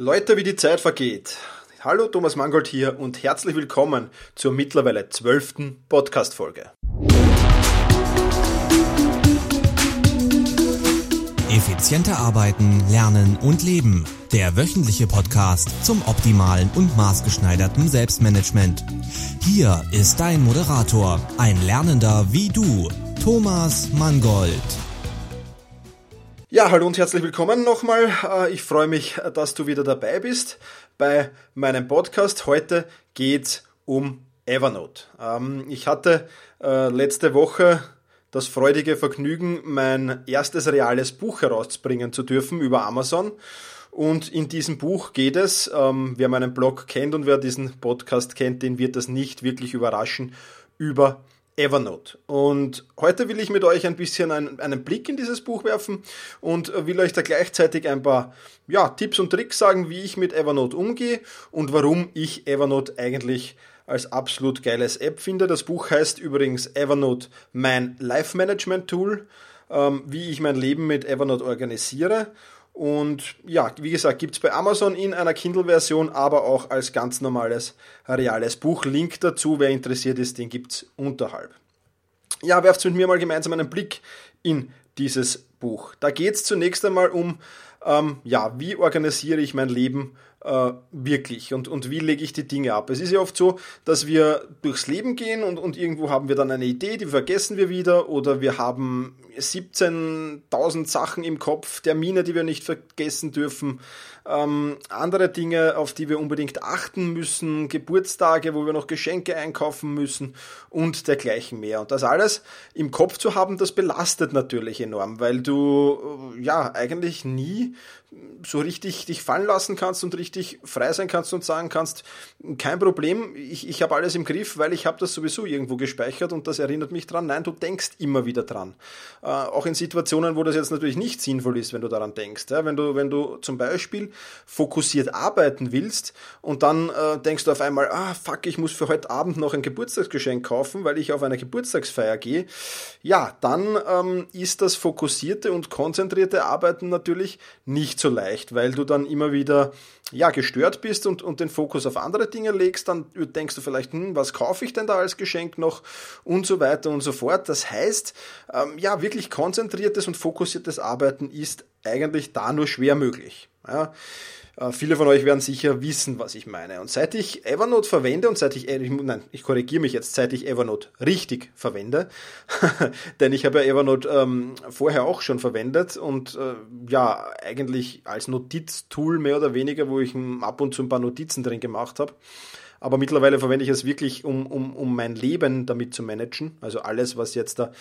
Leute, wie die Zeit vergeht. Hallo, Thomas Mangold hier und herzlich willkommen zur mittlerweile zwölften Podcast-Folge. Effizienter arbeiten, lernen und leben. Der wöchentliche Podcast zum optimalen und maßgeschneiderten Selbstmanagement. Hier ist dein Moderator, ein Lernender wie du, Thomas Mangold. Ja, hallo und herzlich willkommen nochmal. Äh, ich freue mich, dass du wieder dabei bist bei meinem Podcast. Heute geht's um Evernote. Ähm, ich hatte äh, letzte Woche das freudige Vergnügen, mein erstes reales Buch herauszubringen zu dürfen über Amazon. Und in diesem Buch geht es, ähm, wer meinen Blog kennt und wer diesen Podcast kennt, den wird das nicht wirklich überraschen, über Evernote. Und heute will ich mit euch ein bisschen einen, einen, Blick in dieses Buch werfen und will euch da gleichzeitig ein paar ja, Tipps und Tricks sagen, wie ich mit Evernote umgehe und warum ich Evernote eigentlich als absolut geiles App finde. Das Buch heißt übrigens Evernote mein Life Management Tool, ähm, wie ich mein Leben mit Evernote organisiere. Und ja, wie gesagt, gibt's bei Amazon in einer Kindle-Version, aber auch als ganz normales, reales Buch. Link dazu, wer interessiert ist, den gibt's unterhalb. Ja, werft mit mir mal gemeinsam einen Blick in dieses Buch. Da geht's zunächst einmal um, ähm, ja, wie organisiere ich mein Leben äh, wirklich und, und wie lege ich die Dinge ab. Es ist ja oft so, dass wir durchs Leben gehen und, und irgendwo haben wir dann eine Idee, die vergessen wir wieder oder wir haben 17.000 Sachen im Kopf, Termine, die wir nicht vergessen dürfen, ähm, andere Dinge, auf die wir unbedingt achten müssen, Geburtstage, wo wir noch Geschenke einkaufen müssen und dergleichen mehr. Und das alles im Kopf zu haben, das belastet natürlich enorm, weil du äh, ja eigentlich nie so richtig dich fallen lassen kannst und richtig frei sein kannst und sagen kannst, kein Problem, ich, ich habe alles im Griff, weil ich habe das sowieso irgendwo gespeichert und das erinnert mich dran. Nein, du denkst immer wieder dran. Äh, auch in Situationen, wo das jetzt natürlich nicht sinnvoll ist, wenn du daran denkst. Ja? Wenn, du, wenn du zum Beispiel fokussiert arbeiten willst und dann äh, denkst du auf einmal, ah fuck, ich muss für heute Abend noch ein Geburtstagsgeschenk kaufen, weil ich auf eine Geburtstagsfeier gehe, ja, dann ähm, ist das fokussierte und konzentrierte Arbeiten natürlich nicht so leicht, weil du dann immer wieder ja, gestört bist und, und den Fokus auf andere Dinge legst, dann denkst du vielleicht, hm, was kaufe ich denn da als Geschenk noch und so weiter und so fort. Das heißt, ähm, ja, wirklich konzentriertes und fokussiertes Arbeiten ist eigentlich da nur schwer möglich. Ja. Äh, viele von euch werden sicher wissen, was ich meine. Und seit ich Evernote verwende und seit ich, äh, nein, ich korrigiere mich jetzt, seit ich Evernote richtig verwende, denn ich habe ja Evernote ähm, vorher auch schon verwendet und äh, ja, eigentlich als Notiztool mehr oder weniger, wo ich ab und zu ein paar Notizen drin gemacht habe. Aber mittlerweile verwende ich es wirklich, um, um, um mein Leben damit zu managen. Also alles, was jetzt da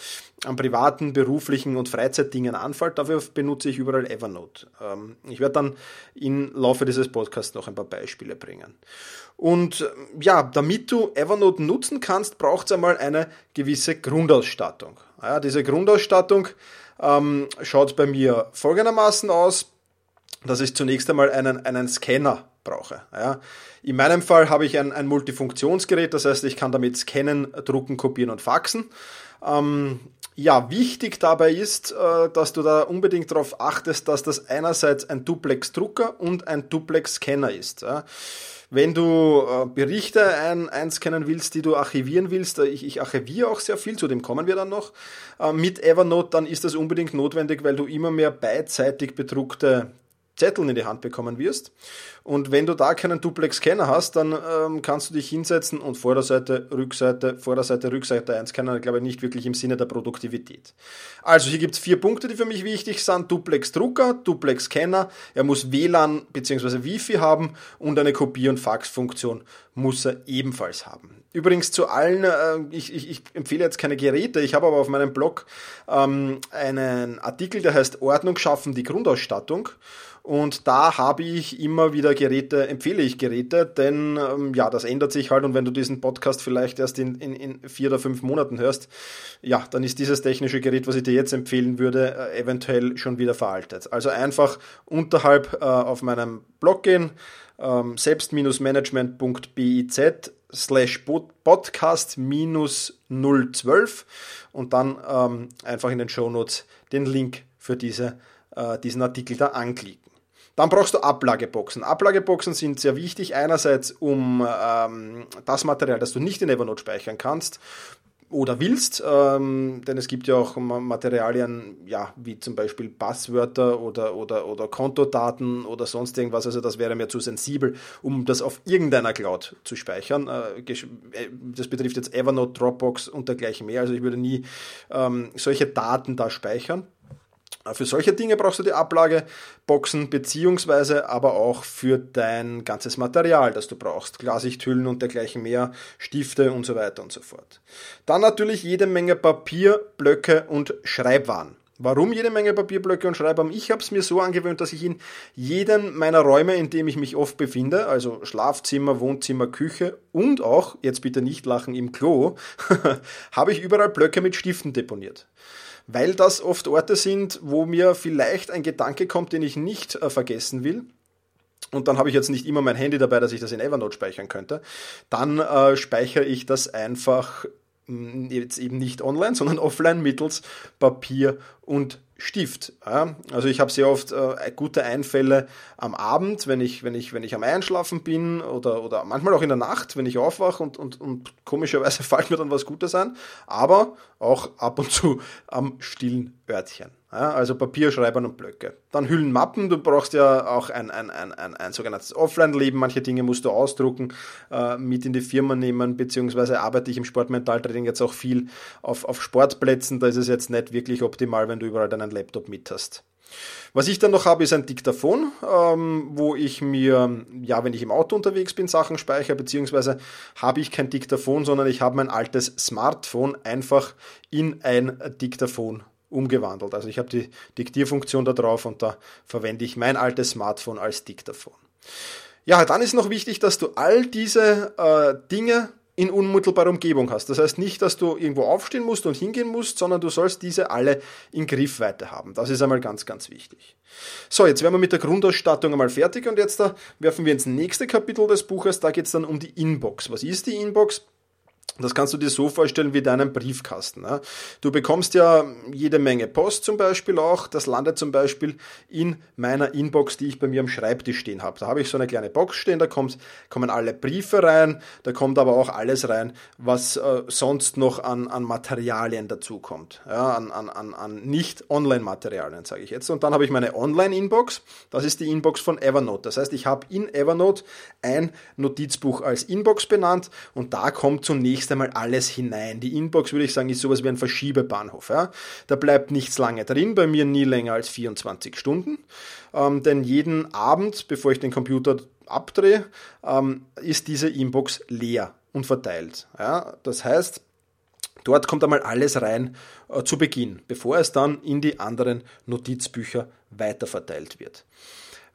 an privaten, beruflichen und Freizeitdingen anfällt, dafür benutze ich überall Evernote. Ähm, ich werde dann im Laufe dieses Podcasts noch ein paar Beispiele bringen. Und äh, ja, damit du Evernote nutzen kannst, braucht es einmal eine gewisse Grundausstattung. Ja, diese Grundausstattung ähm, schaut bei mir folgendermaßen aus, dass ich zunächst einmal einen, einen Scanner brauche. Ja. In meinem Fall habe ich ein, ein Multifunktionsgerät, das heißt, ich kann damit scannen, drucken, kopieren und faxen. Ähm, ja, wichtig dabei ist, äh, dass du da unbedingt darauf achtest, dass das einerseits ein Duplex-Drucker und ein Duplex-Scanner ist. Ja. Wenn du äh, Berichte ein, einscannen willst, die du archivieren willst, äh, ich, ich archiviere auch sehr viel, zu dem kommen wir dann noch, äh, mit Evernote, dann ist das unbedingt notwendig, weil du immer mehr beidseitig bedruckte Zetteln in die Hand bekommen wirst. Und wenn du da keinen Duplex-Scanner hast, dann ähm, kannst du dich hinsetzen und Vorderseite, Rückseite, Vorderseite, Rückseite einscannen, glaube ich, nicht wirklich im Sinne der Produktivität. Also hier gibt es vier Punkte, die für mich wichtig sind. Duplex-Drucker, Duplex-Scanner, er muss WLAN bzw. Wi-Fi haben und eine Kopier- und Fax-Funktion muss er ebenfalls haben. Übrigens zu allen, äh, ich, ich, ich, empfehle jetzt keine Geräte, ich habe aber auf meinem Blog ähm, einen Artikel, der heißt Ordnung schaffen, die Grundausstattung. Und da habe ich immer wieder Geräte, empfehle ich Geräte, denn ähm, ja, das ändert sich halt und wenn du diesen Podcast vielleicht erst in, in, in vier oder fünf Monaten hörst, ja, dann ist dieses technische Gerät, was ich dir jetzt empfehlen würde, äh, eventuell schon wieder veraltet. Also einfach unterhalb äh, auf meinem Blog gehen, ähm, selbst-management.biz slash podcast minus 012 und dann ähm, einfach in den Show Notes den Link für diese, äh, diesen Artikel da anklicken. Dann brauchst du Ablageboxen. Ablageboxen sind sehr wichtig, einerseits um ähm, das Material, das du nicht in Evernote speichern kannst, oder willst, ähm, denn es gibt ja auch Materialien, ja, wie zum Beispiel Passwörter oder, oder, oder Kontodaten oder sonst irgendwas, also das wäre mir zu sensibel, um das auf irgendeiner Cloud zu speichern. Äh, äh, das betrifft jetzt Evernote, Dropbox und dergleichen mehr, also ich würde nie ähm, solche Daten da speichern. Für solche Dinge brauchst du die Ablageboxen, beziehungsweise aber auch für dein ganzes Material, das du brauchst. Glasichthüllen und dergleichen mehr, Stifte und so weiter und so fort. Dann natürlich jede Menge Papier, Blöcke und Schreibwaren. Warum jede Menge Papierblöcke und Schreibwaren? Ich habe es mir so angewöhnt, dass ich in jedem meiner Räume, in dem ich mich oft befinde, also Schlafzimmer, Wohnzimmer, Küche und auch, jetzt bitte nicht lachen, im Klo, habe ich überall Blöcke mit Stiften deponiert weil das oft Orte sind, wo mir vielleicht ein Gedanke kommt, den ich nicht äh, vergessen will. Und dann habe ich jetzt nicht immer mein Handy dabei, dass ich das in Evernote speichern könnte. Dann äh, speichere ich das einfach hm, jetzt eben nicht online, sondern offline mittels Papier und Stift. Ja, also ich habe sehr oft äh, gute Einfälle am Abend, wenn ich, wenn ich, wenn ich am Einschlafen bin oder, oder manchmal auch in der Nacht, wenn ich aufwache und, und, und komischerweise fällt mir dann was Gutes ein, aber auch ab und zu am stillen Örtchen. Ja, also Papier, Schreibern und Blöcke. Dann Hüllen, Mappen. Du brauchst ja auch ein, ein, ein, ein, ein sogenanntes Offline-Leben. Manche Dinge musst du ausdrucken, äh, mit in die Firma nehmen, beziehungsweise arbeite ich im Sportmentaltraining jetzt auch viel auf, auf Sportplätzen. Da ist es jetzt nicht wirklich optimal, wenn du überall deinen Laptop mit hast. Was ich dann noch habe, ist ein Diktaphon, ähm, wo ich mir, ja, wenn ich im Auto unterwegs bin, Sachen speichere, beziehungsweise habe ich kein Diktaphon, sondern ich habe mein altes Smartphone einfach in ein Diktaphon umgewandelt. Also ich habe die Diktierfunktion da drauf und da verwende ich mein altes Smartphone als Diktaphon. Ja, dann ist noch wichtig, dass du all diese äh, Dinge in unmittelbarer Umgebung hast. Das heißt nicht, dass du irgendwo aufstehen musst und hingehen musst, sondern du sollst diese alle in Griffweite haben. Das ist einmal ganz, ganz wichtig. So, jetzt wären wir mit der Grundausstattung einmal fertig und jetzt da werfen wir ins nächste Kapitel des Buches. Da geht es dann um die Inbox. Was ist die Inbox? Das kannst du dir so vorstellen wie deinen Briefkasten. Du bekommst ja jede Menge Post zum Beispiel auch. Das landet zum Beispiel in meiner Inbox, die ich bei mir am Schreibtisch stehen habe. Da habe ich so eine kleine Box stehen, da kommt, kommen alle Briefe rein, da kommt aber auch alles rein, was äh, sonst noch an, an Materialien dazukommt. Ja, an, an, an, an Nicht-Online-Materialien, sage ich jetzt. Und dann habe ich meine Online-Inbox. Das ist die Inbox von Evernote. Das heißt, ich habe in Evernote ein Notizbuch als Inbox benannt und da kommt zunächst zunächst einmal alles hinein. Die Inbox, würde ich sagen, ist sowas wie ein Verschiebebahnhof. Ja? Da bleibt nichts lange drin, bei mir nie länger als 24 Stunden. Ähm, denn jeden Abend, bevor ich den Computer abdrehe, ähm, ist diese Inbox leer und verteilt. Ja? Das heißt, Dort kommt einmal alles rein äh, zu Beginn, bevor es dann in die anderen Notizbücher weiterverteilt wird.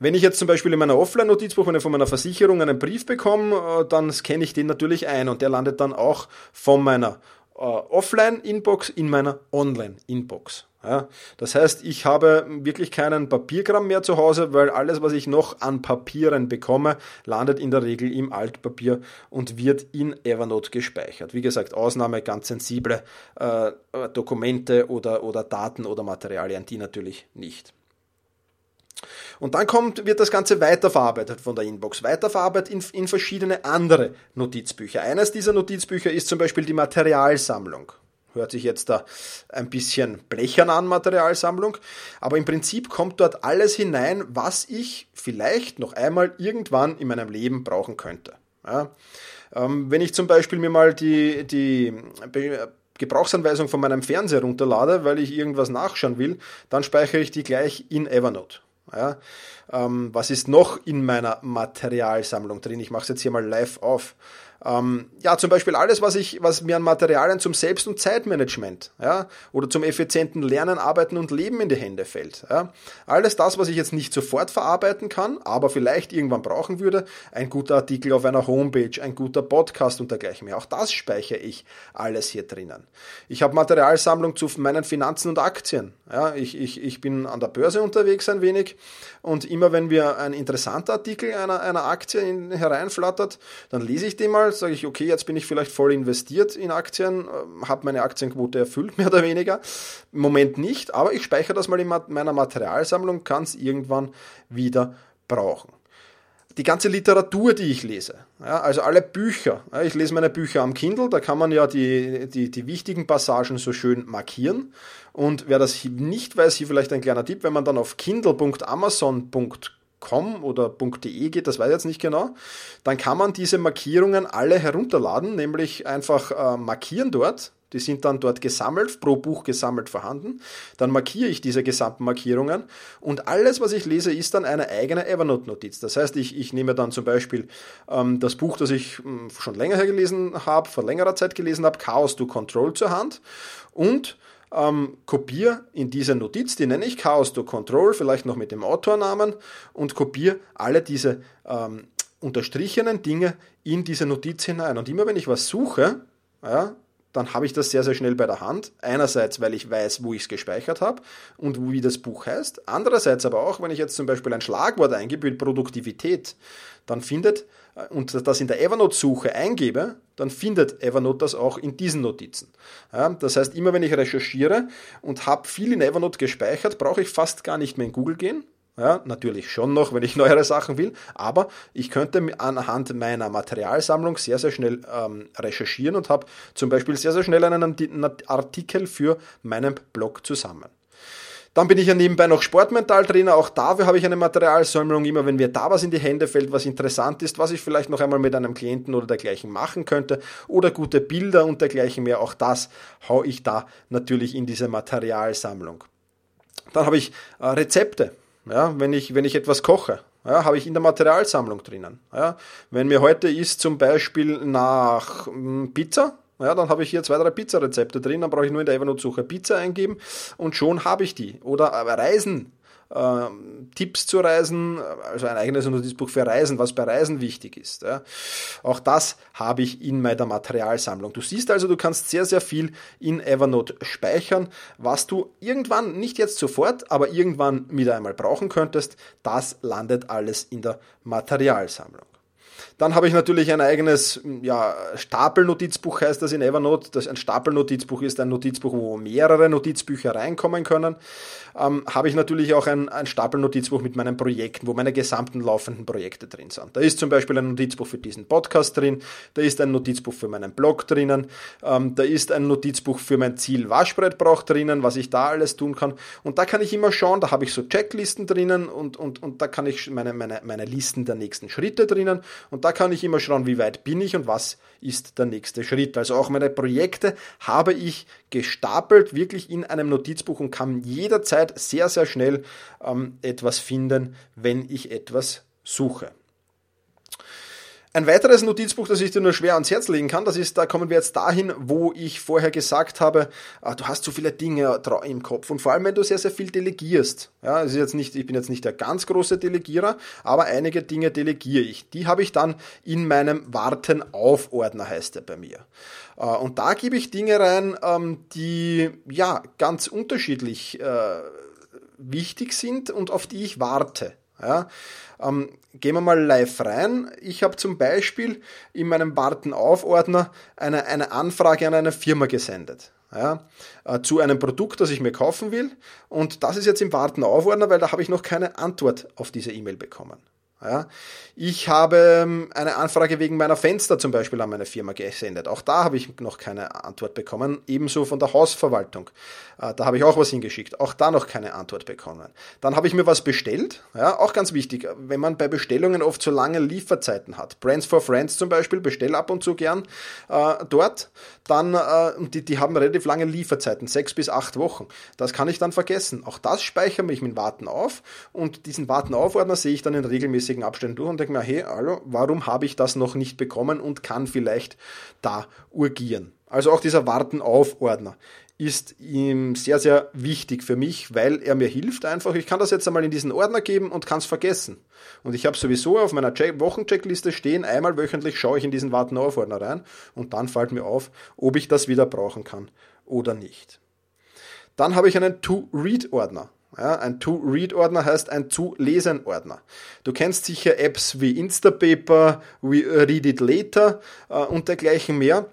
Wenn ich jetzt zum Beispiel in meiner Offline-Notizbuch, wenn von meiner Versicherung einen Brief bekomme, äh, dann scanne ich den natürlich ein und der landet dann auch von meiner äh, Offline-Inbox in meiner Online-Inbox. Ja, das heißt, ich habe wirklich keinen Papierkram mehr zu Hause, weil alles, was ich noch an Papieren bekomme, landet in der Regel im Altpapier und wird in Evernote gespeichert. Wie gesagt, Ausnahme ganz sensible äh, Dokumente oder, oder Daten oder Materialien, die natürlich nicht. Und dann kommt, wird das Ganze weiterverarbeitet von der Inbox, weiterverarbeitet in, in verschiedene andere Notizbücher. Eines dieser Notizbücher ist zum Beispiel die Materialsammlung. Hört sich jetzt da ein bisschen blechern an, Materialsammlung. Aber im Prinzip kommt dort alles hinein, was ich vielleicht noch einmal irgendwann in meinem Leben brauchen könnte. Ja. Ähm, wenn ich zum Beispiel mir mal die, die Gebrauchsanweisung von meinem Fernseher runterlade, weil ich irgendwas nachschauen will, dann speichere ich die gleich in Evernote. Ja, ähm, was ist noch in meiner Materialsammlung drin? Ich mache es jetzt hier mal live auf. Ähm, ja, zum Beispiel alles, was ich, was mir an Materialien zum Selbst- und Zeitmanagement, ja, oder zum effizienten Lernen, Arbeiten und Leben in die Hände fällt. Ja. Alles das, was ich jetzt nicht sofort verarbeiten kann, aber vielleicht irgendwann brauchen würde, ein guter Artikel auf einer Homepage, ein guter Podcast und dergleichen mehr. Auch das speichere ich alles hier drinnen. Ich habe Materialsammlung zu meinen Finanzen und Aktien. Ja, ich, ich, ich bin an der Börse unterwegs ein wenig und immer wenn mir ein interessanter Artikel einer, einer Aktie in, hereinflattert, dann lese ich den mal, sage ich, okay, jetzt bin ich vielleicht voll investiert in Aktien, äh, habe meine Aktienquote erfüllt, mehr oder weniger. Im Moment nicht, aber ich speichere das mal in meiner Materialsammlung, kann es irgendwann wieder brauchen die ganze Literatur, die ich lese, ja, also alle Bücher. Ja, ich lese meine Bücher am Kindle, da kann man ja die, die, die wichtigen Passagen so schön markieren. Und wer das nicht weiß, hier vielleicht ein kleiner Tipp, wenn man dann auf kindle.amazon.com oder .de geht, das weiß ich jetzt nicht genau, dann kann man diese Markierungen alle herunterladen, nämlich einfach äh, markieren dort die sind dann dort gesammelt, pro Buch gesammelt vorhanden. Dann markiere ich diese gesamten Markierungen und alles, was ich lese, ist dann eine eigene Evernote-Notiz. Das heißt, ich, ich nehme dann zum Beispiel ähm, das Buch, das ich ähm, schon länger her gelesen habe, vor längerer Zeit gelesen habe, Chaos to Control zur Hand und ähm, kopiere in diese Notiz, die nenne ich Chaos to Control, vielleicht noch mit dem Autornamen und kopiere alle diese ähm, unterstrichenen Dinge in diese Notiz hinein. Und immer wenn ich was suche, ja, dann habe ich das sehr, sehr schnell bei der Hand. Einerseits, weil ich weiß, wo ich es gespeichert habe und wie das Buch heißt. Andererseits aber auch, wenn ich jetzt zum Beispiel ein Schlagwort eingebe mit Produktivität, dann findet äh, und das in der Evernote-Suche eingebe, dann findet Evernote das auch in diesen Notizen. Ja, das heißt, immer wenn ich recherchiere und habe viel in Evernote gespeichert, brauche ich fast gar nicht mehr in Google gehen, ja, natürlich schon noch, wenn ich neuere Sachen will, aber ich könnte anhand meiner Materialsammlung sehr, sehr schnell ähm, recherchieren und habe zum Beispiel sehr, sehr schnell einen Artikel für meinen Blog zusammen. Dann bin ich ja nebenbei noch Sportmentaltrainer. Auch dafür habe ich eine Materialsammlung. Immer wenn mir da was in die Hände fällt, was interessant ist, was ich vielleicht noch einmal mit einem Klienten oder dergleichen machen könnte oder gute Bilder und dergleichen mehr, auch das haue ich da natürlich in diese Materialsammlung. Dann habe ich äh, Rezepte. Ja, wenn, ich, wenn ich etwas koche, ja, habe ich in der Materialsammlung drinnen. Ja, wenn mir heute ist zum Beispiel nach hm, Pizza, ja, dann habe ich hier zwei, drei Pizzarezepte drin, dann brauche ich nur in der Evernote-Suche Pizza eingeben und schon habe ich die. Oder Reisen Tipps zu Reisen, also ein eigenes Notizbuch für Reisen, was bei Reisen wichtig ist. Ja. Auch das habe ich in meiner Materialsammlung. Du siehst also, du kannst sehr, sehr viel in Evernote speichern, was du irgendwann, nicht jetzt sofort, aber irgendwann wieder einmal brauchen könntest. Das landet alles in der Materialsammlung. Dann habe ich natürlich ein eigenes ja, Stapelnotizbuch, heißt das in Evernote. Das ein Stapelnotizbuch ist ein Notizbuch, wo mehrere Notizbücher reinkommen können. Ähm, habe ich natürlich auch ein, ein Stapelnotizbuch mit meinen Projekten, wo meine gesamten laufenden Projekte drin sind. Da ist zum Beispiel ein Notizbuch für diesen Podcast drin, da ist ein Notizbuch für meinen Blog drinnen, ähm, da ist ein Notizbuch für mein Ziel Waschbrettbrauch drinnen, was ich da alles tun kann. Und da kann ich immer schauen, da habe ich so Checklisten drinnen und, und, und da kann ich meine, meine, meine Listen der nächsten Schritte drinnen und da kann ich immer schauen, wie weit bin ich und was ist der nächste Schritt. Also auch meine Projekte habe ich gestapelt, wirklich in einem Notizbuch und kann jederzeit sehr, sehr schnell ähm, etwas finden, wenn ich etwas suche. Ein weiteres Notizbuch, das ich dir nur schwer ans Herz legen kann, das ist, da kommen wir jetzt dahin, wo ich vorher gesagt habe, ah, du hast so viele Dinge im Kopf und vor allem, wenn du sehr, sehr viel delegierst. Ja, es ist jetzt nicht, ich bin jetzt nicht der ganz große Delegierer, aber einige Dinge delegiere ich. Die habe ich dann in meinem Warten auf Ordner, heißt er bei mir. Äh, und da gebe ich Dinge rein, ähm, die, ja, ganz unterschiedlich äh, wichtig sind und auf die ich warte. Ja, ähm, gehen wir mal live rein. Ich habe zum Beispiel in meinem Warten-auf-Ordner eine, eine Anfrage an eine Firma gesendet. Ja, äh, zu einem Produkt, das ich mir kaufen will. Und das ist jetzt im Warten-auf-Ordner, weil da habe ich noch keine Antwort auf diese E-Mail bekommen. Ja, ich habe ähm, eine Anfrage wegen meiner Fenster zum Beispiel an meine Firma gesendet. Auch da habe ich noch keine Antwort bekommen. Ebenso von der Hausverwaltung. Äh, da habe ich auch was hingeschickt. Auch da noch keine Antwort bekommen. Dann habe ich mir was bestellt. Ja, auch ganz wichtig, wenn man bei Bestellungen oft so lange Lieferzeiten hat. Brands for Friends zum Beispiel, bestell ab und zu gern äh, dort. Dann, äh, die, die haben relativ lange Lieferzeiten, sechs bis acht Wochen. Das kann ich dann vergessen. Auch das speichere ich mit Warten auf und diesen Warten auf Ordner sehe ich dann in regelmäßigen regelmäßigen Abständen durch und denke mir, hey, hallo, warum habe ich das noch nicht bekommen und kann vielleicht da urgieren. Also auch dieser Warten-auf-Ordner ist ihm sehr, sehr wichtig für mich, weil er mir hilft einfach. Ich kann das jetzt einmal in diesen Ordner geben und kann es vergessen. Und ich habe sowieso auf meiner Wochencheckliste stehen, einmal wöchentlich schaue ich in diesen Warten-auf-Ordner rein und dann fällt mir auf, ob ich das wieder brauchen kann oder nicht. Dann habe ich einen To-Read-Ordner. Ja, ein To-Read-Ordner heißt ein Zu-Lesen-Ordner. Du kennst sicher Apps wie Instapaper, wie Read It Later äh, und dergleichen mehr.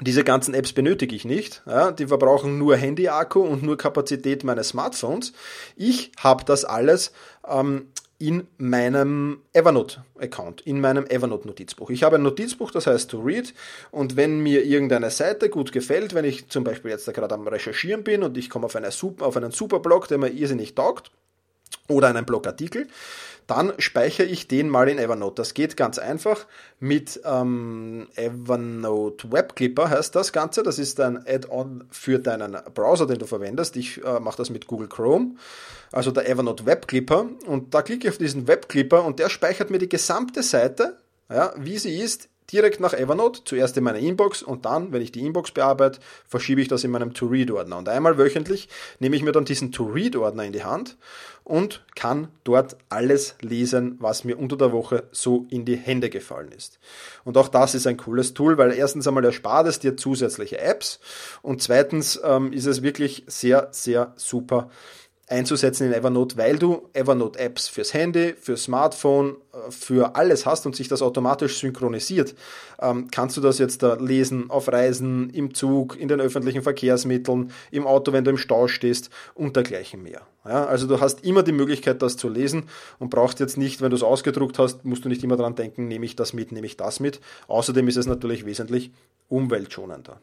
Diese ganzen Apps benötige ich nicht. Ja, die verbrauchen nur Handy-Akku und nur Kapazität meines Smartphones. Ich habe das alles ähm, in meinem Evernote-Account, in meinem Evernote-Notizbuch. Ich habe ein Notizbuch, das heißt To Read und wenn mir irgendeine Seite gut gefällt, wenn ich zum Beispiel jetzt da gerade am Recherchieren bin und ich komme auf, eine auf einen super Blog, der mir irrsinnig taugt, oder einen Blogartikel, dann speichere ich den mal in Evernote. Das geht ganz einfach mit ähm, Evernote Web Clipper heißt das Ganze. Das ist ein Add-on für deinen Browser, den du verwendest. Ich äh, mache das mit Google Chrome, also der Evernote Web Clipper. Und da klicke ich auf diesen Web Clipper und der speichert mir die gesamte Seite, ja, wie sie ist, direkt nach Evernote, zuerst in meine Inbox und dann, wenn ich die Inbox bearbeite, verschiebe ich das in meinem To-Read-Ordner. Und einmal wöchentlich nehme ich mir dann diesen To-Read-Ordner in die Hand und kann dort alles lesen, was mir unter der Woche so in die Hände gefallen ist. Und auch das ist ein cooles Tool, weil erstens einmal erspart es dir zusätzliche Apps und zweitens ähm, ist es wirklich sehr, sehr super einzusetzen in Evernote, weil du Evernote-Apps fürs Handy, fürs Smartphone, äh, für alles hast und sich das automatisch synchronisiert, ähm, kannst du das jetzt da lesen auf Reisen, im Zug, in den öffentlichen Verkehrsmitteln, im Auto, wenn du im Stau stehst und dergleichen mehr. Ja, also du hast immer die Möglichkeit, das zu lesen und brauchst jetzt nicht, wenn du es ausgedruckt hast, musst du nicht immer daran denken, nehme ich das mit, nehme ich das mit. Außerdem ist es natürlich wesentlich umweltschonender.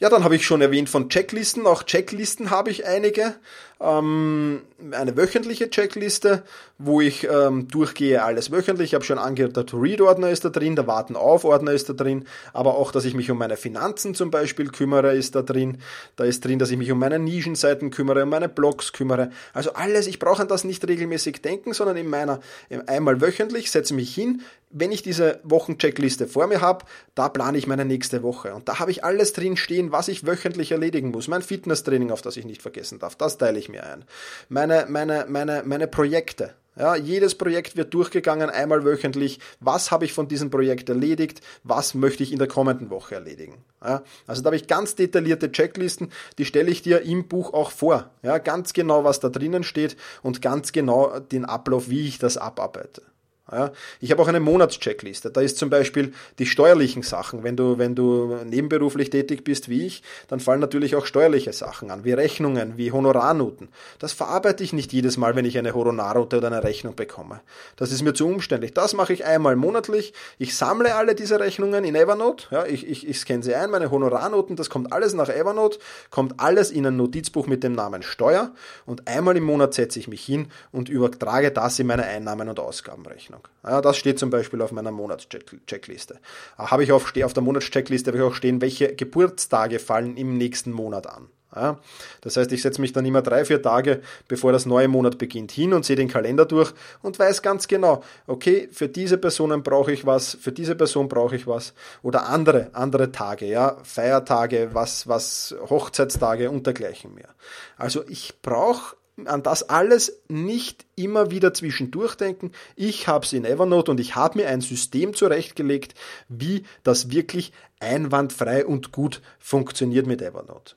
Ja, dann habe ich schon erwähnt von Checklisten. Auch Checklisten habe ich einige. Ähm, eine wöchentliche Checkliste, wo ich ähm, durchgehe alles wöchentlich. Ich habe schon angehört, der To-Read-Ordner ist da drin, der Warten-auf-Ordner ist da drin, aber auch, dass ich mich um meine Finanzen zum Beispiel kümmere, ist da drin. Da ist drin, dass ich mich um meine Nischenseiten kümmere, um meine Blogs kümmere. Also alles, ich brauche an das nicht regelmäßig denken, sondern in meiner einmal wöchentlich setze mich hin, wenn ich diese Wochencheckliste vor mir habe, da plane ich meine nächste Woche. Und da habe ich alles drin stehen, was ich wöchentlich erledigen muss. Mein Fitnesstraining, auf das ich nicht vergessen darf, das teile ich mir ein. Meine, meine, meine, meine Projekte. Ja, jedes Projekt wird durchgegangen, einmal wöchentlich. Was habe ich von diesem Projekt erledigt? Was möchte ich in der kommenden Woche erledigen? Ja, also da habe ich ganz detaillierte Checklisten, die stelle ich dir im Buch auch vor. Ja, ganz genau, was da drinnen steht und ganz genau den Ablauf, wie ich das abarbeite. Ja, ich habe auch eine Monatscheckliste. Da ist zum Beispiel die steuerlichen Sachen. Wenn du, wenn du nebenberuflich tätig bist wie ich, dann fallen natürlich auch steuerliche Sachen an, wie Rechnungen, wie Honorarnoten. Das verarbeite ich nicht jedes Mal, wenn ich eine Honorarnote oder eine Rechnung bekomme. Das ist mir zu umständlich. Das mache ich einmal monatlich. Ich sammle alle diese Rechnungen in Evernote. Ja, ich, ich, ich scanne sie ein, meine Honorarnoten, das kommt alles nach Evernote, kommt alles in ein Notizbuch mit dem Namen Steuer und einmal im Monat setze ich mich hin und übertrage das in meine Einnahmen- und Ausgabenrechnung. Ahnung. Ja, das steht zum Beispiel auf meiner Monatscheckliste. Habe ich auf, auf der Monatscheckliste habe ich auch stehen, welche Geburtstage fallen im nächsten Monat an. Ja, das heißt, ich setze mich dann immer drei, vier Tage, bevor das neue Monat beginnt, hin und sehe den Kalender durch und weiß ganz genau, okay, für diese Personen brauche ich was, für diese Person brauche ich was oder andere, andere Tage, ja, Feiertage, was, was, Hochzeitstage und dergleichen mehr. Also ich brauche an das alles nicht immer wieder zwischendurch denken. Ich habe es in Evernote und ich habe mir ein System zurechtgelegt, wie das wirklich einwandfrei und gut funktioniert mit Evernote.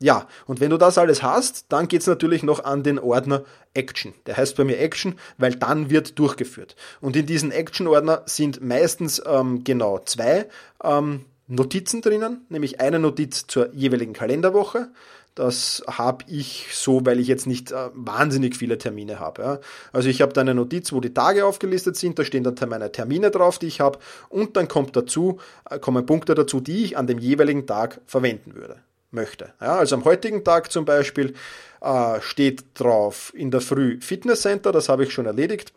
Ja, und wenn du das alles hast, dann geht's natürlich noch an den Ordner Action. Der heißt bei mir Action, weil dann wird durchgeführt. Und in diesen Action-Ordner sind meistens ähm, genau zwei ähm, Notizen drinnen, nämlich eine Notiz zur jeweiligen Kalenderwoche, das habe ich so, weil ich jetzt nicht äh, wahnsinnig viele Termine habe. Ja. Also ich habe da eine Notiz, wo die Tage aufgelistet sind, da stehen dann meine Termine drauf, die ich habe, und dann kommt dazu, äh, kommen Punkte dazu, die ich an dem jeweiligen Tag verwenden würde, möchte. Ja, also am heutigen Tag zum Beispiel äh, steht drauf in der Früh Fitnesscenter, das habe ich schon erledigt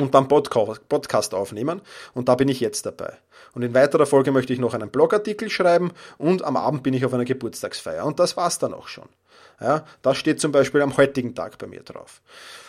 und dann Podcast aufnehmen und da bin ich jetzt dabei. Und in weiterer Folge möchte ich noch einen Blogartikel schreiben und am Abend bin ich auf einer Geburtstagsfeier und das war's dann auch schon. Ja, das steht zum Beispiel am heutigen Tag bei mir drauf.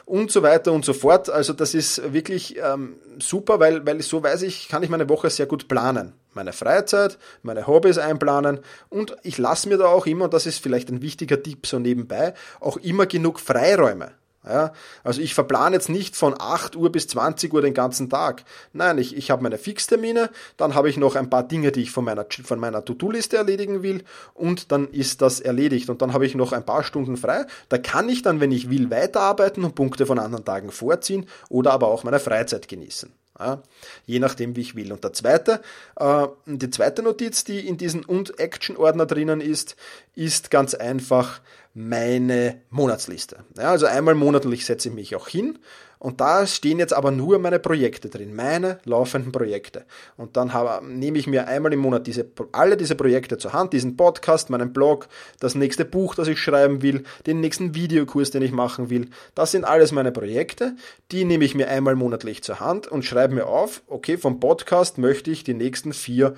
Und so weiter und so fort. Also das ist wirklich ähm, super, weil, weil so weiß ich, kann ich meine Woche sehr gut planen. Meine Freizeit, meine Hobbys einplanen und ich lasse mir da auch immer, und das ist vielleicht ein wichtiger Tipp so nebenbei, auch immer genug Freiräume. Ja, also ich verplane jetzt nicht von 8 Uhr bis 20 Uhr den ganzen Tag. Nein, ich, ich habe meine Fixtermine, dann habe ich noch ein paar Dinge, die ich von meiner, von meiner To-Do-Liste erledigen will und dann ist das erledigt. Und dann habe ich noch ein paar Stunden frei. Da kann ich dann, wenn ich will, weiterarbeiten und Punkte von anderen Tagen vorziehen oder aber auch meine Freizeit genießen. Ja, je nachdem, wie ich will. Und der zweite, äh, die zweite Notiz, die in diesem Und-Action-Ordner drinnen ist, ist ganz einfach meine Monatsliste. Ja, also einmal monatlich setze ich mich auch hin und da stehen jetzt aber nur meine Projekte drin, meine laufenden Projekte. Und dann habe, nehme ich mir einmal im Monat diese, alle diese Projekte zur Hand, diesen Podcast, meinen Blog, das nächste Buch, das ich schreiben will, den nächsten Videokurs, den ich machen will. Das sind alles meine Projekte. Die nehme ich mir einmal monatlich zur Hand und schreibe mir auf, okay, vom Podcast möchte ich die nächsten vier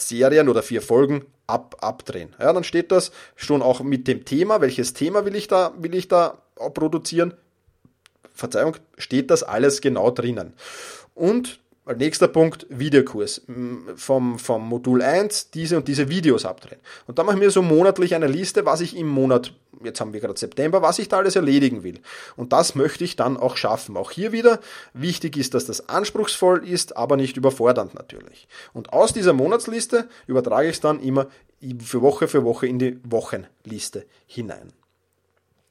Serien oder vier Folgen ab, abdrehen. Ja, dann steht das schon auch mit dem Thema, welches Thema will ich da, will ich da produzieren, Verzeihung, steht das alles genau drinnen. Und nächster Punkt, Videokurs. Vom, vom Modul 1 diese und diese Videos abdrehen. Und da mache ich mir so monatlich eine Liste, was ich im Monat, jetzt haben wir gerade September, was ich da alles erledigen will. Und das möchte ich dann auch schaffen. Auch hier wieder, wichtig ist, dass das anspruchsvoll ist, aber nicht überfordernd natürlich. Und aus dieser Monatsliste übertrage ich es dann immer für Woche für Woche in die Wochenliste hinein.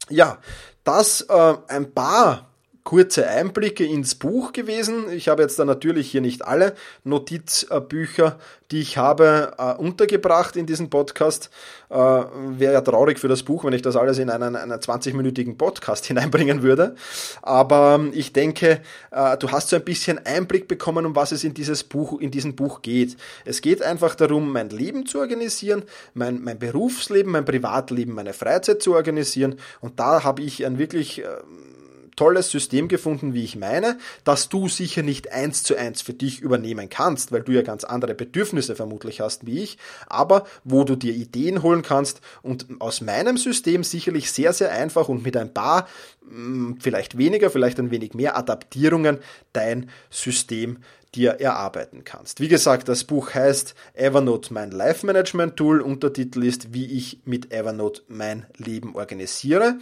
Ja, das äh, ein paar kurze Einblicke ins Buch gewesen. Ich habe jetzt da natürlich hier nicht alle Notizbücher, die ich habe, äh, untergebracht in diesem Podcast. Äh, Wäre ja traurig für das Buch, wenn ich das alles in einen, einen 20-minütigen Podcast hineinbringen würde. Aber ähm, ich denke, äh, du hast so ein bisschen Einblick bekommen, um was es in dieses Buch, in diesem Buch geht. Es geht einfach darum, mein Leben zu organisieren, mein, mein Berufsleben, mein Privatleben, meine Freizeit zu organisieren. Und da habe ich ein wirklich ähm, tolles System gefunden, wie ich meine, dass du sicher nicht eins zu eins für dich übernehmen kannst, weil du ja ganz andere Bedürfnisse vermutlich hast wie ich, aber wo du dir Ideen holen kannst und aus meinem System sicherlich sehr, sehr einfach und mit ein paar, hm, vielleicht weniger, vielleicht ein wenig mehr Adaptierungen dein System dir erarbeiten kannst. Wie gesagt, das Buch heißt Evernote mein Life Management Tool. Untertitel ist, wie ich mit Evernote mein Leben organisiere.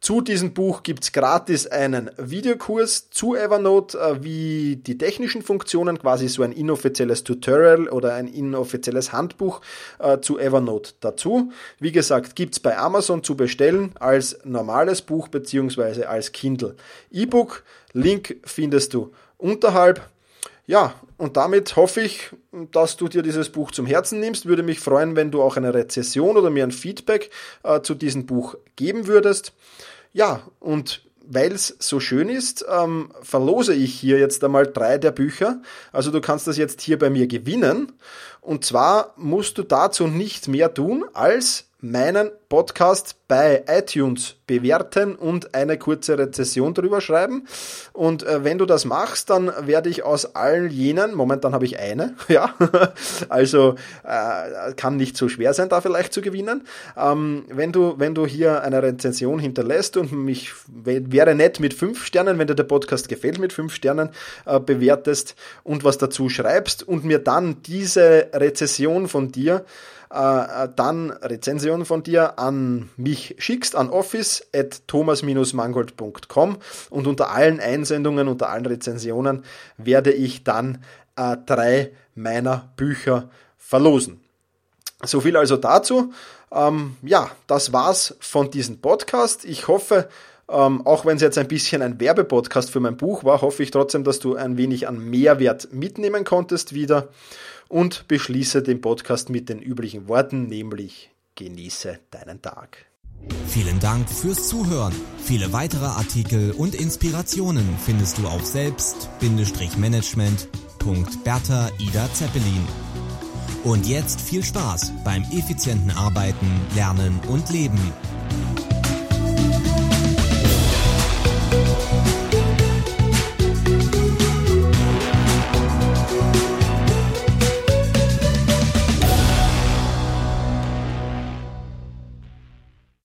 Zu diesem Buch gibt's gratis einen Videokurs zu Evernote, äh, wie die technischen Funktionen, quasi so ein inoffizielles Tutorial oder ein inoffizielles Handbuch äh, zu Evernote dazu. Wie gesagt, gibt's bei Amazon zu bestellen als normales Buch beziehungsweise als Kindle E-Book. Link findest du unterhalb. Ja, und damit hoffe ich, dass du dir dieses Buch zum Herzen nimmst. Würde mich freuen, wenn du auch eine Rezession oder mir ein Feedback äh, zu diesem Buch geben würdest. Ja, und weil es so schön ist, ähm, verlose ich hier jetzt einmal drei der Bücher. Also du kannst das jetzt hier bei mir gewinnen. Und zwar musst du dazu nichts mehr tun, als meinen Podcast bei iTunes bewerten und eine kurze Rezession drüber schreiben. Und äh, wenn du das machst, dann werde ich aus allen jenen, momentan habe ich eine, ja, also äh, kann nicht so schwer sein, da vielleicht zu gewinnen. Ähm, wenn du, wenn du hier eine Rezension hinterlässt und mich wäre nett mit fünf Sternen, wenn dir der Podcast gefällt, mit fünf Sternen äh, bewertest und was dazu schreibst und mir dann diese Rezession von dir äh, dann Rezension von dir an mich schickst, an office at thomas-mangold.com und unter allen Einsendungen, unter allen Rezensionen werde ich dann äh, drei meiner Bücher verlosen. So viel also dazu. Ähm, ja, das war's von diesem Podcast. Ich hoffe, ähm, auch wenn es jetzt ein bisschen ein Werbepodcast für mein Buch war, hoffe ich trotzdem, dass du ein wenig an Mehrwert mitnehmen konntest wieder und beschließe den Podcast mit den üblichen Worten, nämlich genieße deinen Tag. Vielen Dank fürs Zuhören. Viele weitere Artikel und Inspirationen findest du auf selbst-management.bertha Ida Zeppelin. Und jetzt viel Spaß beim effizienten Arbeiten, Lernen und Leben.